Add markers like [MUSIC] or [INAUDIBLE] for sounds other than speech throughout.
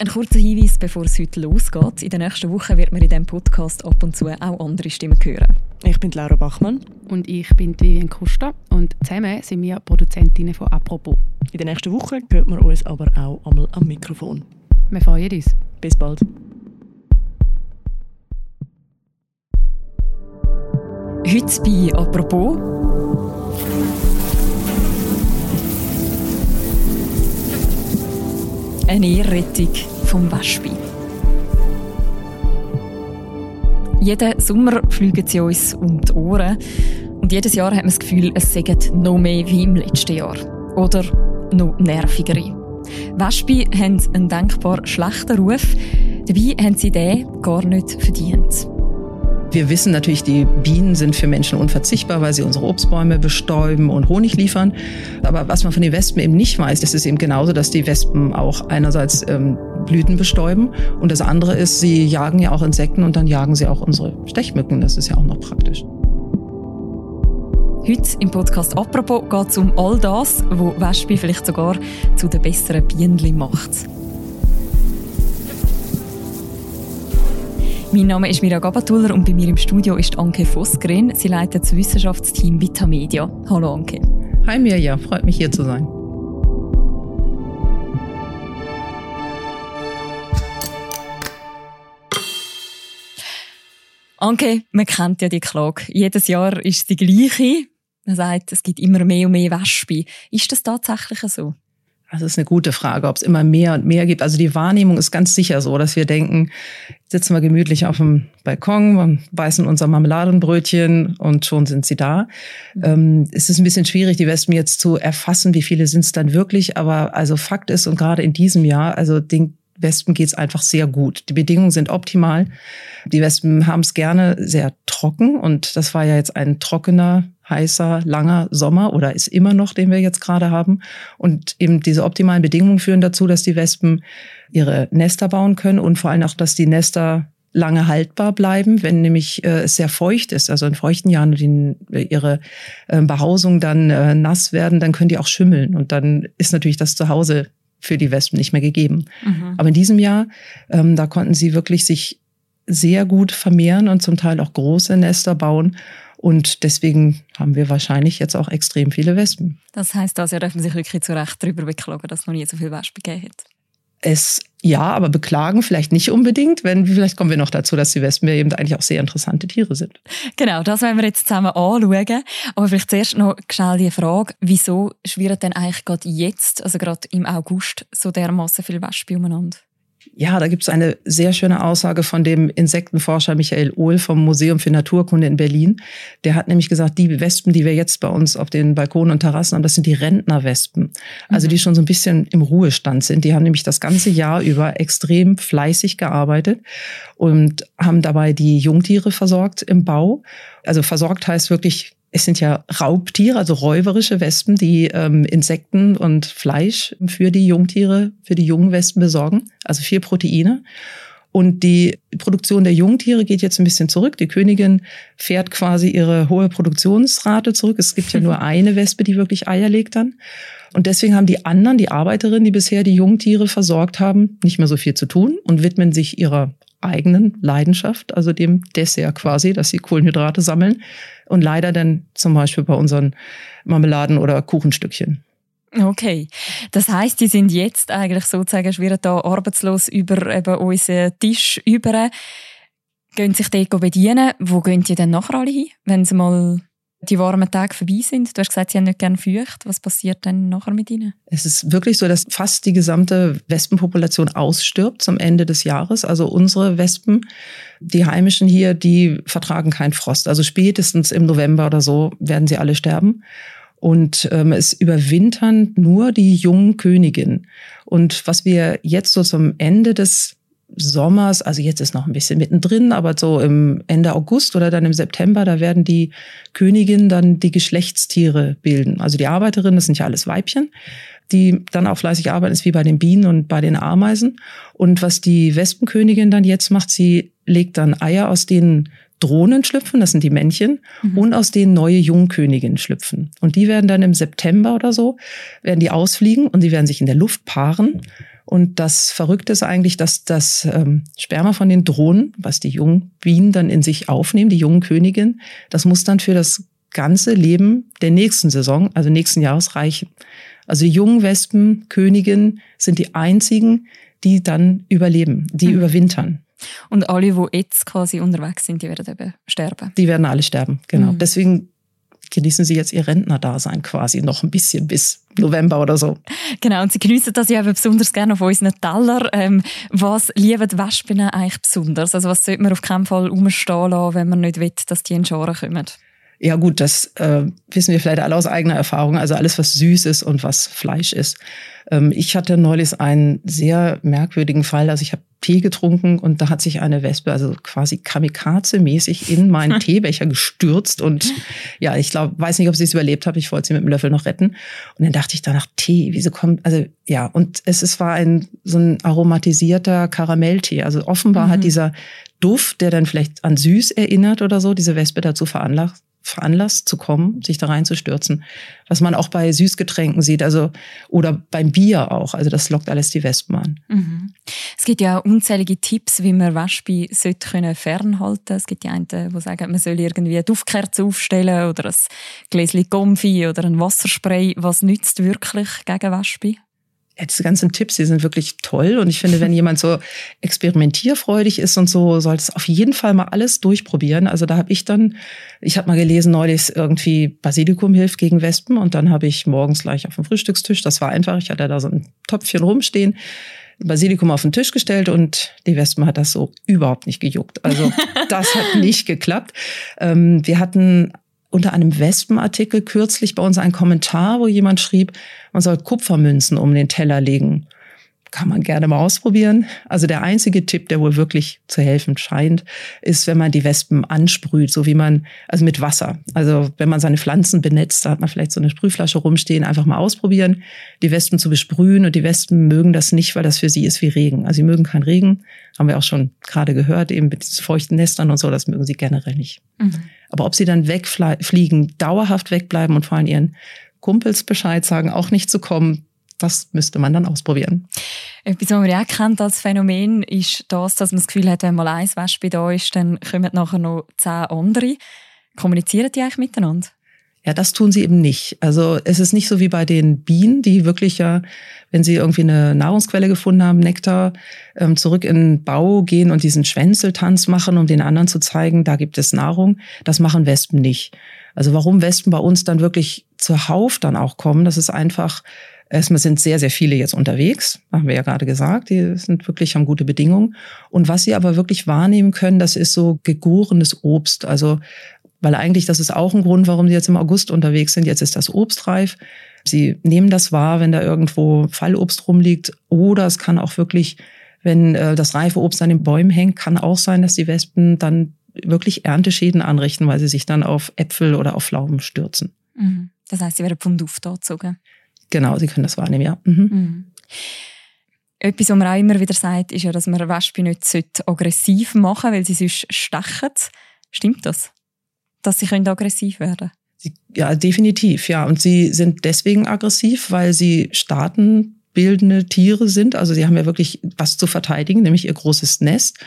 Ein kurzer Hinweis, bevor es heute losgeht. In der nächsten Woche wird man in diesem Podcast ab und zu auch andere Stimmen hören. Ich bin Laura Bachmann. Und ich bin Vivian Kuster. Und zusammen sind wir Produzentinnen von «Apropos». In der nächsten Woche hört man uns aber auch einmal am Mikrofon. Wir freuen uns. Bis bald. Heute bei «Apropos» eine Ehrrettung vom Wespe. Jeden Sommer fliegen sie uns um die Ohren. Und jedes Jahr hat man das Gefühl, es sägt noch mehr wie im letzten Jahr. Oder noch nervigere. Wespe haben einen denkbar schlechten Ruf. Dabei haben sie den gar nicht verdient. Wir wissen natürlich, die Bienen sind für Menschen unverzichtbar, weil sie unsere Obstbäume bestäuben und Honig liefern. Aber was man von den Wespen eben nicht weiß, ist es eben genauso, dass die Wespen auch einerseits ähm, Blüten bestäuben und das andere ist, sie jagen ja auch Insekten und dann jagen sie auch unsere Stechmücken. Das ist ja auch noch praktisch. Heute im Podcast «Apropos» geht es um all das, wo Wespe vielleicht sogar zu den besseren Bienen macht. Mein Name ist Mira Gabatuller und bei mir im Studio ist Anke Vosgren. Sie leitet das Wissenschaftsteam Vitamedia. Hallo Anke. Hi Mirja, freut mich hier zu sein. Anke, man kennt ja die Klage. Jedes Jahr ist die gleiche. Man sagt, es gibt immer mehr und mehr Wespe. Ist das tatsächlich so? Das ist eine gute Frage, ob es immer mehr und mehr gibt. Also die Wahrnehmung ist ganz sicher so, dass wir denken, sitzen wir gemütlich auf dem Balkon, beißen unser Marmeladenbrötchen und schon sind sie da. Mhm. Ähm, es ist ein bisschen schwierig, die Wespen jetzt zu erfassen, wie viele sind es dann wirklich. Aber also Fakt ist, und gerade in diesem Jahr, also den Wespen geht's einfach sehr gut. Die Bedingungen sind optimal. Die Wespen haben es gerne sehr trocken und das war ja jetzt ein trockener heißer, langer Sommer oder ist immer noch, den wir jetzt gerade haben. Und eben diese optimalen Bedingungen führen dazu, dass die Wespen ihre Nester bauen können und vor allem auch, dass die Nester lange haltbar bleiben, wenn nämlich äh, es sehr feucht ist, also in feuchten Jahren die, ihre äh, Behausung dann äh, nass werden, dann können die auch schimmeln und dann ist natürlich das Zuhause für die Wespen nicht mehr gegeben. Mhm. Aber in diesem Jahr, ähm, da konnten sie wirklich sich sehr gut vermehren und zum Teil auch große Nester bauen. Und deswegen haben wir wahrscheinlich jetzt auch extrem viele Wespen. Das heißt also, ihr dürfen sich wirklich zu Recht darüber beklagen, dass es noch nie so viele Wespen gegeben hat. Es ja, aber beklagen vielleicht nicht unbedingt, wenn vielleicht kommen wir noch dazu, dass die Wespen eben eigentlich auch sehr interessante Tiere sind. Genau, das werden wir jetzt zusammen anschauen. Aber vielleicht zuerst noch schnell die Frage, wieso schwirren denn eigentlich gerade jetzt, also gerade im August, so dermaßen viele Wespen umeinander? Ja, da gibt es eine sehr schöne Aussage von dem Insektenforscher Michael Ohl vom Museum für Naturkunde in Berlin. Der hat nämlich gesagt, die Wespen, die wir jetzt bei uns auf den Balkonen und Terrassen haben, das sind die Rentnerwespen. Also die mhm. schon so ein bisschen im Ruhestand sind. Die haben nämlich das ganze Jahr über extrem fleißig gearbeitet und haben dabei die Jungtiere versorgt im Bau. Also versorgt heißt wirklich es sind ja Raubtiere, also räuberische Wespen, die ähm, Insekten und Fleisch für die Jungtiere, für die jungen Wespen besorgen, also viel Proteine. Und die Produktion der Jungtiere geht jetzt ein bisschen zurück. Die Königin fährt quasi ihre hohe Produktionsrate zurück. Es gibt ja nur [LAUGHS] eine Wespe, die wirklich Eier legt dann. Und deswegen haben die anderen, die Arbeiterinnen, die bisher die Jungtiere versorgt haben, nicht mehr so viel zu tun und widmen sich ihrer eigenen Leidenschaft, also dem Dessert quasi, dass sie Kohlenhydrate sammeln und leider dann zum Beispiel bei unseren Marmeladen oder Kuchenstückchen. Okay, das heißt, die sind jetzt eigentlich sozusagen schwirren da arbeitslos über eben unseren Tisch über, gehen sich dort bedienen. Wo gehen die denn nachher alle hin, wenn sie mal die warmen Tage vorbei sind. Du hast gesagt, sie haben nicht gern feucht. Was passiert denn nachher mit ihnen? Es ist wirklich so, dass fast die gesamte Wespenpopulation ausstirbt zum Ende des Jahres. Also unsere Wespen, die heimischen hier, die vertragen keinen Frost. Also spätestens im November oder so werden sie alle sterben. Und ähm, es überwintern nur die jungen Königinnen. Und was wir jetzt so zum Ende des Sommers, also jetzt ist noch ein bisschen mittendrin, aber so im Ende August oder dann im September, da werden die Königinnen dann die Geschlechtstiere bilden. Also die Arbeiterinnen, das sind ja alles Weibchen, die dann auch fleißig arbeiten, ist wie bei den Bienen und bei den Ameisen. Und was die Wespenkönigin dann jetzt macht, sie legt dann Eier, aus denen Drohnen schlüpfen, das sind die Männchen, mhm. und aus denen neue Jungköniginnen schlüpfen. Und die werden dann im September oder so, werden die ausfliegen und sie werden sich in der Luft paaren Und das Verrückte ist eigentlich, dass das ähm, Sperma von den Drohnen, was die jungen Bienen dann in sich aufnehmen, die jungen Königin, das muss dann für das ganze Leben der nächsten Saison, also nächsten Jahres reichen. Also die jungen Wespen, Königinnen sind die einzigen, die dann überleben, die mhm. überwintern. Und alle, die jetzt quasi unterwegs sind, die werden eben sterben. Die werden alle sterben, genau. Mhm. Deswegen genießen sie jetzt ihr Rentnerdasein quasi noch ein bisschen bis November oder so. Genau, und sie genießen das ja eben besonders gerne auf unseren Teller. Ähm, was lieben die Wespen eigentlich besonders? Also was sollte man auf keinen Fall umstehen lassen, wenn man nicht will, dass die in Scharen kommen? Ja gut, das äh, wissen wir vielleicht alle aus eigener Erfahrung. Also alles, was süß ist und was Fleisch ist. Ähm, ich hatte neulich einen sehr merkwürdigen Fall. Also ich habe Tee getrunken und da hat sich eine Wespe, also quasi kamikaze-mäßig in meinen [LAUGHS] Teebecher gestürzt. Und ja, ich glaube, weiß nicht, ob sie es überlebt habe. Ich wollte sie mit dem Löffel noch retten. Und dann dachte ich danach, Tee, wieso kommt, also ja, und es, es war ein so ein aromatisierter Karamelltee. Also offenbar mhm. hat dieser Duft, der dann vielleicht an süß erinnert oder so, diese Wespe dazu veranlasst, veranlasst zu kommen, sich da reinzustürzen. Was man auch bei Süßgetränken sieht, also oder beim Bier auch. Also das lockt alles die Wespen an. Mhm. Es gibt ja unzählige Tipps, wie man Wespen sollte können fernhalten. Es gibt die einen, die sagen, man soll irgendwie eine Duftkerze aufstellen oder ein Gläschen Gomfi oder ein Wasserspray. Was nützt wirklich gegen Wespen? Ja, diese ganzen Tipps, die sind wirklich toll. Und ich finde, wenn jemand so experimentierfreudig ist und so, sollte es auf jeden Fall mal alles durchprobieren. Also da habe ich dann, ich habe mal gelesen neulich irgendwie Basilikum hilft gegen Wespen und dann habe ich morgens gleich auf dem Frühstückstisch, das war einfach, ich hatte da so ein Töpfchen rumstehen, Basilikum auf den Tisch gestellt und die Wespen hat das so überhaupt nicht gejuckt. Also das hat [LAUGHS] nicht geklappt. Ähm, wir hatten unter einem Wespenartikel kürzlich bei uns einen Kommentar, wo jemand schrieb, man soll Kupfermünzen um den Teller legen. Kann man gerne mal ausprobieren. Also der einzige Tipp, der wohl wirklich zu helfen scheint, ist, wenn man die Wespen ansprüht, so wie man, also mit Wasser. Also wenn man seine Pflanzen benetzt, da hat man vielleicht so eine Sprühflasche rumstehen, einfach mal ausprobieren, die Wespen zu besprühen. Und die Wespen mögen das nicht, weil das für sie ist wie Regen. Also sie mögen keinen Regen, haben wir auch schon gerade gehört, eben mit feuchten Nestern und so, das mögen sie generell nicht. Mhm. Aber ob sie dann wegfliegen, dauerhaft wegbleiben und vor allem ihren Kumpels Bescheid sagen, auch nicht zu kommen, das müsste man dann ausprobieren. Etwas, was man auch kennt als Phänomen, ist das, dass man das Gefühl hat, wenn mal eins Wespe da ist, dann kommen nachher noch zehn andere. Kommunizieren die eigentlich miteinander? Ja, das tun sie eben nicht. Also es ist nicht so wie bei den Bienen, die wirklich ja, wenn sie irgendwie eine Nahrungsquelle gefunden haben, Nektar, ähm, zurück in den Bau gehen und diesen Schwänzeltanz machen, um den anderen zu zeigen, da gibt es Nahrung. Das machen Wespen nicht. Also warum Wespen bei uns dann wirklich zuhauf dann auch kommen, das ist einfach, erstmal sind sehr, sehr viele jetzt unterwegs, haben wir ja gerade gesagt, die sind wirklich, haben gute Bedingungen. Und was sie aber wirklich wahrnehmen können, das ist so gegorenes Obst. Also weil eigentlich das ist auch ein Grund, warum sie jetzt im August unterwegs sind. Jetzt ist das Obst reif. Sie nehmen das wahr, wenn da irgendwo Fallobst rumliegt. Oder es kann auch wirklich, wenn äh, das reife Obst an den Bäumen hängt, kann auch sein, dass die Wespen dann wirklich Ernteschäden anrichten, weil sie sich dann auf Äpfel oder auf Pflaumen stürzen. Mhm. Das heißt, sie werden vom Duft angezogen. Genau, sie können das wahrnehmen, ja. Mhm. Mhm. Etwas, was man auch immer wieder sagt, ist ja, dass man Wespen nicht aggressiv machen sollte, weil sie sonst stechen. Stimmt das? dass sie können aggressiv werden Ja, definitiv, ja. Und sie sind deswegen aggressiv, weil sie staatenbildende Tiere sind. Also sie haben ja wirklich was zu verteidigen, nämlich ihr großes Nest,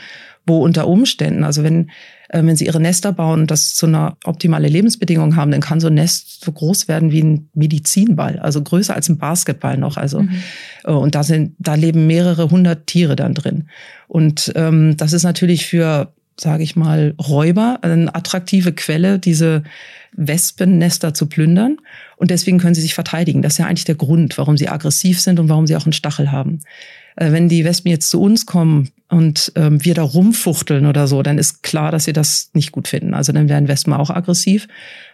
wo unter Umständen, also wenn, äh, wenn sie ihre Nester bauen und das zu einer optimale Lebensbedingung haben, dann kann so ein Nest so groß werden wie ein Medizinball, also größer als ein Basketball noch. Also mhm. Äh, und da sind, da leben mehrere hundert Tiere dann drin. Und ähm, das ist natürlich für sage ich mal, Räuber, eine attraktive Quelle, diese Wespennester zu plündern. Und deswegen können sie sich verteidigen. Das ist ja eigentlich der Grund, warum sie aggressiv sind und warum sie auch einen Stachel haben. Äh, wenn die Wespen jetzt zu uns kommen und ähm, wir da rumfuchteln oder so, dann ist klar, dass sie das nicht gut finden. Also dann werden Wespen auch aggressiv.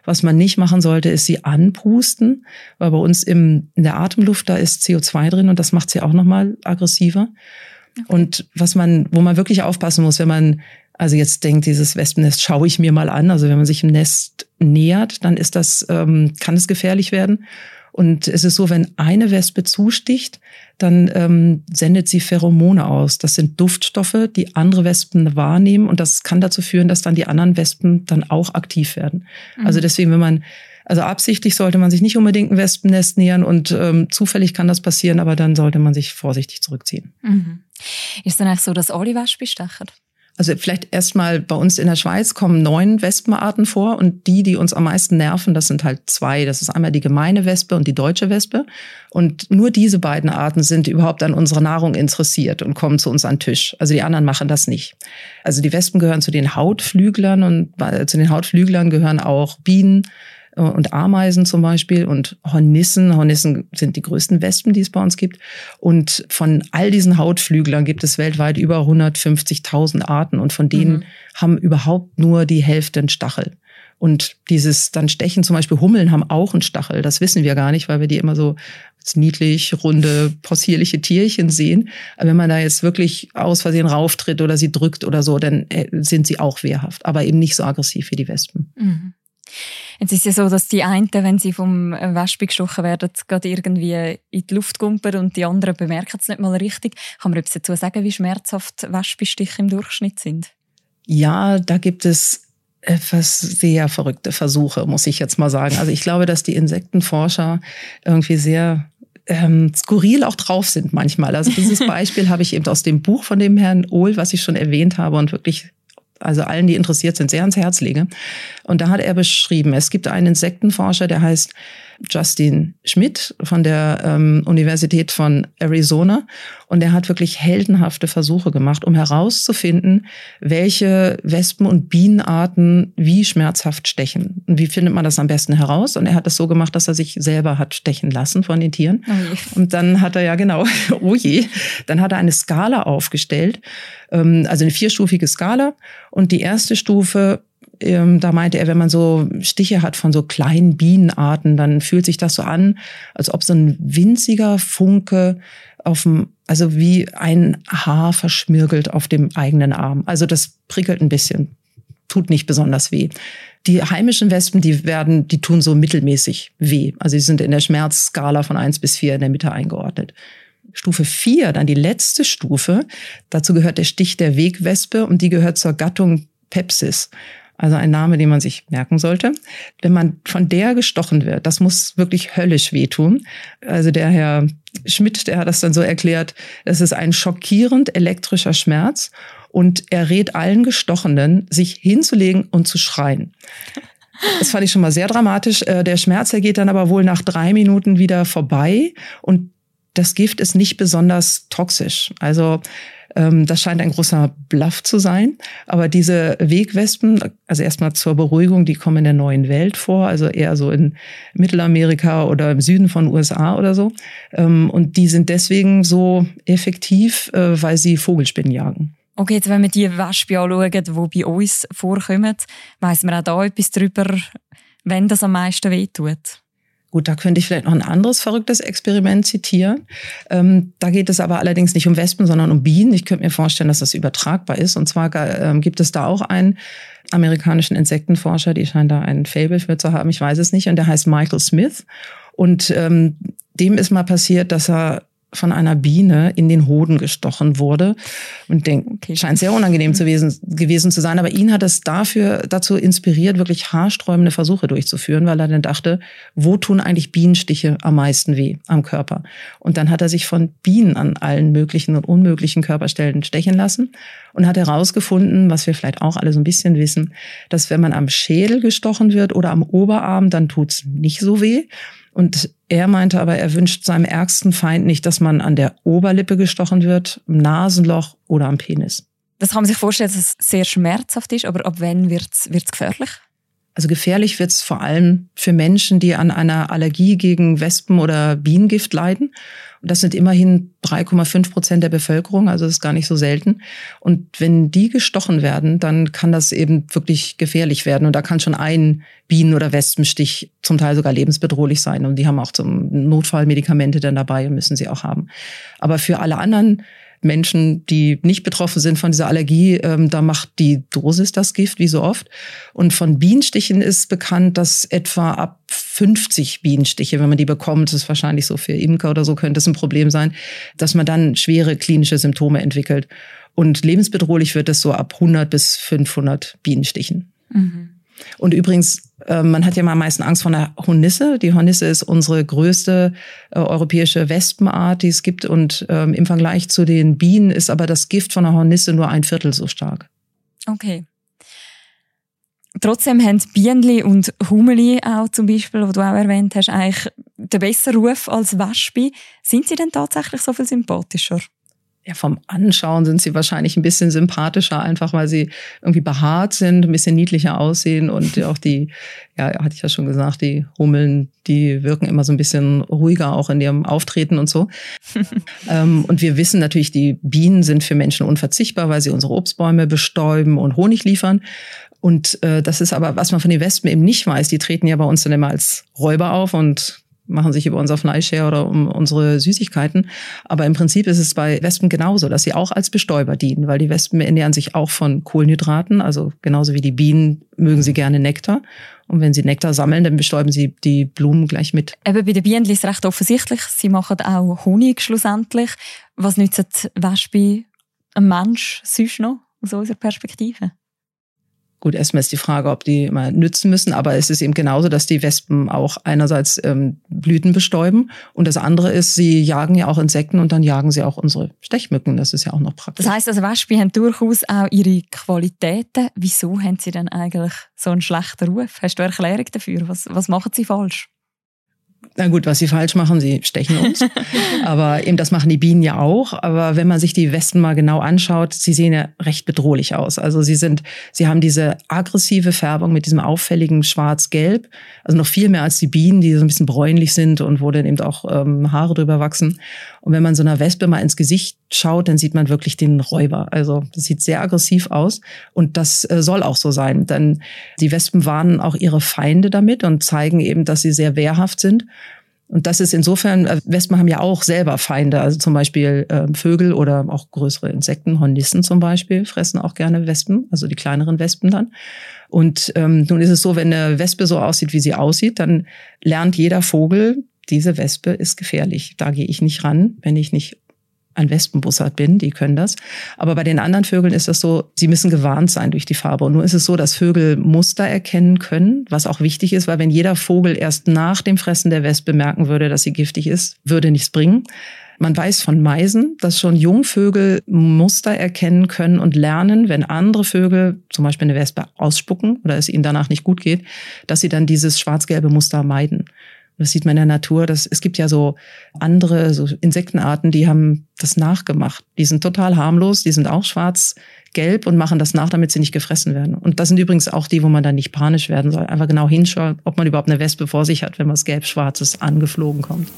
Was man nicht machen sollte, ist sie anpusten, weil bei uns im, in der Atemluft, da ist CO2 drin und das macht sie auch nochmal aggressiver. Okay. Und was man, wo man wirklich aufpassen muss, wenn man also jetzt denkt dieses Wespennest, schaue ich mir mal an. Also wenn man sich im Nest nähert, dann ist das, ähm, kann es gefährlich werden. Und es ist so, wenn eine Wespe zusticht, dann ähm, sendet sie Pheromone aus. Das sind Duftstoffe, die andere Wespen wahrnehmen. Und das kann dazu führen, dass dann die anderen Wespen dann auch aktiv werden. Mhm. Also deswegen, wenn man Also absichtlich sollte man sich nicht unbedingt ein Wespennest nähern und ähm, zufällig kann das passieren, aber dann sollte man sich vorsichtig zurückziehen. Mhm. Ist dann eigentlich so, dass alle Wespen stechen? Also vielleicht erstmal bei uns in der Schweiz kommen neun Wespenarten vor und die, die uns am meisten nerven, das sind halt zwei. Das ist einmal die gemeine Wespe und die deutsche Wespe. Und nur diese beiden Arten sind überhaupt an unserer Nahrung interessiert und kommen zu uns an den Tisch. Also die anderen machen das nicht. Also die Wespen gehören zu den Hautflüglern und äh, zu den Hautflüglern gehören auch Bienen, und Ameisen zum Beispiel und Hornissen. Hornissen sind die größten Wespen, die es bei uns gibt. Und von all diesen Hautflüglern gibt es weltweit über 150.000 Arten und von denen mhm. haben überhaupt nur die Hälfte einen Stachel. Und dieses dann Stechen, zum Beispiel Hummeln haben auch einen Stachel. Das wissen wir gar nicht, weil wir die immer so als niedlich, runde, possierliche Tierchen sehen. Aber wenn man da jetzt wirklich aus Versehen rauftritt oder sie drückt oder so, dann äh, sind sie auch wehrhaft, aber eben nicht so aggressiv wie die Wespen. Mhm. Jetzt ist ja so, dass die einen, wenn sie vom Wespe gestochen werden, gerade irgendwie in die Luft gumpern und die anderen bemerken es nicht mal richtig. Kann man etwas dazu sagen, wie schmerzhaft Wespenstiche im Durchschnitt sind? Ja, da gibt es etwas sehr verrückte Versuche, muss ich jetzt mal sagen. Also ich glaube, dass die Insektenforscher irgendwie sehr ähm, skurril auch drauf sind manchmal. Also dieses [LAUGHS] Beispiel habe ich eben aus dem Buch von dem Herrn Ohl, was ich schon erwähnt habe und wirklich also allen, die interessiert sind, sehr ans Herz lege. Und da hat er beschrieben, es gibt einen Insektenforscher, der heißt Justin Schmidt von der ähm, Universität von Arizona. Und er hat wirklich heldenhafte Versuche gemacht, um herauszufinden, welche Wespen- und Bienenarten wie schmerzhaft stechen. Und wie findet man das am besten heraus? Und er hat es so gemacht, dass er sich selber hat stechen lassen von den Tieren. Oh und dann hat er ja genau, [LAUGHS] oh je, dann hat er eine Skala aufgestellt, ähm, also eine vierstufige Skala. Und die erste Stufe ähm, da meinte er, wenn man so Stiche hat von so kleinen Bienenarten, dann fühlt sich das so an, als ob so ein winziger Funke auf dem, also wie ein Haar verschmirgelt auf dem eigenen Arm. Also das prickelt ein bisschen, tut nicht besonders weh. Die heimischen Wespen, die werden, die tun so mittelmäßig weh. Also sie sind in der Schmerzskala von eins bis vier in der Mitte eingeordnet. Stufe vier, dann die letzte Stufe. Dazu gehört der Stich der Wegwespe und die gehört zur Gattung Pepsis. Also ein Name, den man sich merken sollte. Wenn man von der gestochen wird, das muss wirklich höllisch wehtun. Also der Herr Schmidt, der hat das dann so erklärt, es ist ein schockierend elektrischer Schmerz und er rät allen Gestochenen, sich hinzulegen und zu schreien. Das fand ich schon mal sehr dramatisch. Äh, der Schmerz, der geht dann aber wohl nach drei Minuten wieder vorbei und das Gift ist nicht besonders toxisch. Also das scheint ein großer Bluff zu sein. Aber diese Wegwespen, also erstmal zur Beruhigung, die kommen in der neuen Welt vor, also eher so in Mittelamerika oder im Süden von USA oder so. Ähm, und die sind deswegen so effektiv, äh, weil sie Vogelspinnen jagen. Okay, jetzt wenn wir die Wespe anschauen, die bei uns vorkommen, weiss man auch da etwas darüber, wenn das am meisten wehtut? Gut, da könnte ich vielleicht noch ein anderes verrücktes Experiment zitieren. Ähm, da geht es aber allerdings nicht um Wespen, sondern um Bienen. Ich könnte mir vorstellen, dass das übertragbar ist. Und zwar ähm, gibt es da auch einen amerikanischen Insektenforscher, die scheinen da einen Fable für zu haben, ich weiß es nicht, und der heißt Michael Smith. Und ähm, dem ist mal passiert, dass er von einer Biene in den Hoden gestochen wurde. Und denke, okay, scheint sehr unangenehm zu gewesen, gewesen zu sein. Aber ihn hat es dafür, dazu inspiriert, wirklich haarsträubende Versuche durchzuführen, weil er dann dachte, wo tun eigentlich Bienenstiche am meisten weh am Körper? Und dann hat er sich von Bienen an allen möglichen und unmöglichen Körperstellen stechen lassen und hat herausgefunden, was wir vielleicht auch alle so ein bisschen wissen, dass wenn man am Schädel gestochen wird oder am Oberarm, dann tut's nicht so weh. Und er meinte aber, er wünscht seinem ärgsten Feind nicht, dass man an der Oberlippe gestochen wird, im Nasenloch oder am Penis. Das kann man sich vorstellen, dass es sehr schmerzhaft ist, aber ab wann wird es gefährlich? Also gefährlich wird es vor allem für Menschen, die an einer Allergie gegen Wespen- oder Bienengift leiden. Und das sind immerhin 3,5 Prozent der Bevölkerung, also das ist gar nicht so selten. Und wenn die gestochen werden, dann kann das eben wirklich gefährlich werden. Und da kann schon ein Bienen- oder Wespenstich zum Teil sogar lebensbedrohlich sein. Und die haben auch zum Notfallmedikamente dann dabei und müssen sie auch haben. Aber für alle anderen Menschen, die nicht betroffen sind von dieser Allergie, ähm, da macht die Dosis das Gift, wie so oft. Und von Bienenstichen ist bekannt, dass etwa ab 50 Bienenstiche, wenn man die bekommt, das ist wahrscheinlich so für Imker oder so, könnte es ein Problem sein, dass man dann schwere klinische Symptome entwickelt. Und lebensbedrohlich wird es so ab 100 bis 500 Bienenstichen. Mhm. Und übrigens, äh, man hat ja mal am meisten Angst vor einer Hornisse. Die Hornisse ist unsere größte äh, europäische Wespenart, die es gibt. Und ähm, im Vergleich zu den Bienen ist aber das Gift von der Hornisse nur ein Viertel so stark. Okay. Trotzdem haben Bienenli und Hummeli auch zum Beispiel, wo du auch erwähnt hast, eigentlich den besseren Ruf als Wespe. Sind sie denn tatsächlich so viel sympathischer? Ja, vom Anschauen sind sie wahrscheinlich ein bisschen sympathischer, einfach weil sie irgendwie behaart sind, ein bisschen niedlicher aussehen und auch die, ja, hatte ich ja schon gesagt, die Hummeln, die wirken immer so ein bisschen ruhiger auch in ihrem Auftreten und so. [LAUGHS] ähm, und wir wissen natürlich, die Bienen sind für Menschen unverzichtbar, weil sie unsere Obstbäume bestäuben und Honig liefern. Und äh, das ist aber, was man von den Wespen eben nicht weiß, die treten ja bei uns dann immer als Räuber auf und machen sich über unser Fleisch her oder um unsere Süßigkeiten. Aber im Prinzip ist es bei Wespen genauso, dass sie auch als Bestäuber dienen, weil die Wespen ernähren sich auch von Kohlenhydraten, also genauso wie die Bienen mögen sie gerne Nektar. Und wenn sie Nektar sammeln, dann bestäuben sie die Blumen gleich mit. Eben bei den Bienen ist es recht offensichtlich. Sie machen auch Honig schlussendlich. Was nützt Wespe ein Mensch sonst noch aus unserer Perspektive? Gut, erstmal ist die Frage, ob die immer nützen müssen, aber es ist eben genauso, dass die Wespen auch einerseits ähm, Blüten bestäuben und das andere ist, sie jagen ja auch Insekten und dann jagen sie auch unsere Stechmücken. Das ist ja auch noch praktisch. Das heißt also, Wespen haben durchaus auch ihre Qualitäten. Wieso haben sie denn eigentlich so einen schlechten Ruf? Hast du eine Erklärung dafür? Was, was machen sie falsch? Na gut, was sie falsch machen, sie stechen uns. [LAUGHS] aber eben das machen die Bienen ja auch. Aber wenn man sich die Westen mal genau anschaut, sie sehen ja recht bedrohlich aus. Also sie sind, sie haben diese aggressive Färbung mit diesem auffälligen Schwarz-Gelb. Also noch viel mehr als die Bienen, die so ein bisschen bräunlich sind und wo dann eben auch ähm, Haare drüber wachsen. Und wenn man so einer Wespe mal ins Gesicht schaut, dann sieht man wirklich den Räuber. Also das sieht sehr aggressiv aus. Und das äh, soll auch so sein. Denn die Wespen warnen auch ihre Feinde damit und zeigen eben, dass sie sehr wehrhaft sind. Und das ist insofern, äh, Wespen haben ja auch selber Feinde, also zum Beispiel äh, Vögel oder auch größere Insekten, Hornissen zum Beispiel, fressen auch gerne Wespen, also die kleineren Wespen dann. Und ähm, nun ist es so, wenn eine Wespe so aussieht, wie sie aussieht, dann lernt jeder Vogel, diese Wespe ist gefährlich. Da gehe ich nicht ran, wenn ich nicht ein Wespenbussard bin, die können das. Aber bei den anderen Vögeln ist das so, sie müssen gewarnt sein durch die Farbe. Und nur ist es so, dass Vögel Muster erkennen können, was auch wichtig ist, weil wenn jeder Vogel erst nach dem Fressen der Wespe merken würde, dass sie giftig ist, würde nichts bringen. Man weiß von Meisen, dass schon Jungvögel Muster erkennen können und lernen, wenn andere Vögel, zum Beispiel eine Wespe, ausspucken oder es ihnen danach nicht gut geht, dass sie dann dieses schwarz-gelbe Muster meiden. Das sieht man in der Natur. Das, es gibt ja so andere so Insektenarten, die haben das nachgemacht. Die sind total harmlos, die sind auch schwarz-gelb und machen das nach, damit sie nicht gefressen werden. Und das sind übrigens auch die, wo man dann nicht panisch werden soll. Einfach genau hinschauen, ob man überhaupt eine Wespe vor sich hat, wenn was gelb-schwarzes angeflogen kommt.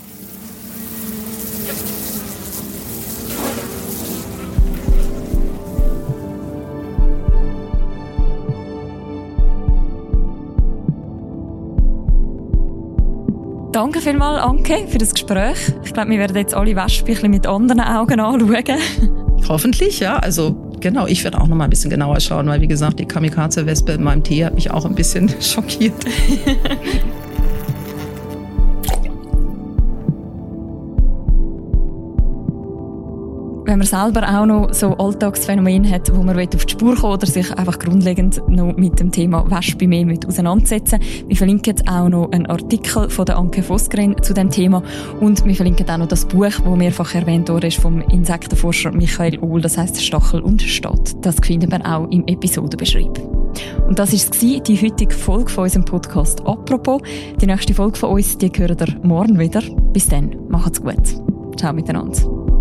Danke vielmals, Anke, für das Gespräch. Ich glaube, wir werden jetzt alle Wespen mit anderen Augen anschauen. [LAUGHS] Hoffentlich, ja. Also genau, ich werde auch noch mal ein bisschen genauer schauen, weil wie gesagt, die Kamikaze-Wespe in meinem Tee hat mich auch ein bisschen [LAUGHS] schockiert. [LAUGHS] wenn man selber auch noch so Alltagsphänomene hat, wo man auf die Spur kommen oder sich einfach grundlegend noch mit dem Thema Wespe mehr mit auseinandersetzen. Wir verlinken auch noch einen Artikel von der Anke Vosgren zu dem Thema und wir verlinken auch noch das Buch, das mehrfach erwähnt wurde, vom Insektenforscher Michael Ohl, das heißt Stachel und Stadt. Das findet man auch im Episodenbeschreib. Und das war die heutige Folge von unserem Podcast «Apropos». Die nächste Folge von uns, die hören ihr morgen wieder. Bis dann, macht's gut. Ciao miteinander.